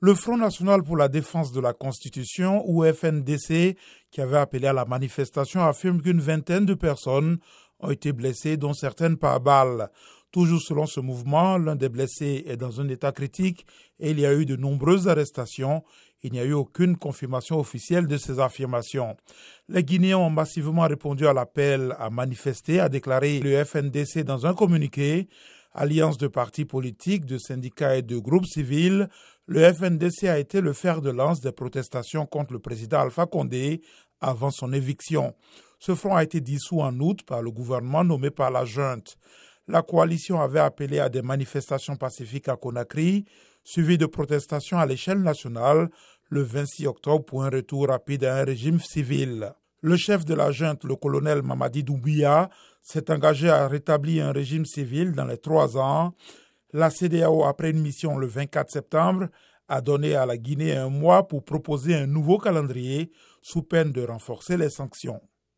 Le Front national pour la défense de la Constitution, ou FNDC, qui avait appelé à la manifestation, affirme qu'une vingtaine de personnes ont été blessées, dont certaines par balles. Toujours selon ce mouvement, l'un des blessés est dans un état critique et il y a eu de nombreuses arrestations. Il n'y a eu aucune confirmation officielle de ces affirmations. Les Guinéens ont massivement répondu à l'appel à manifester, a déclaré le FNDC dans un communiqué. Alliance de partis politiques, de syndicats et de groupes civils, le FNDC a été le fer de lance des protestations contre le président Alpha Condé avant son éviction. Ce front a été dissous en août par le gouvernement nommé par la junte. La coalition avait appelé à des manifestations pacifiques à Conakry, suivies de protestations à l'échelle nationale le 26 octobre pour un retour rapide à un régime civil. Le chef de la junte, le colonel Mamadi Doumbia, s'est engagé à rétablir un régime civil dans les trois ans la CDAO, après une mission le 24 septembre, a donné à la Guinée un mois pour proposer un nouveau calendrier sous peine de renforcer les sanctions.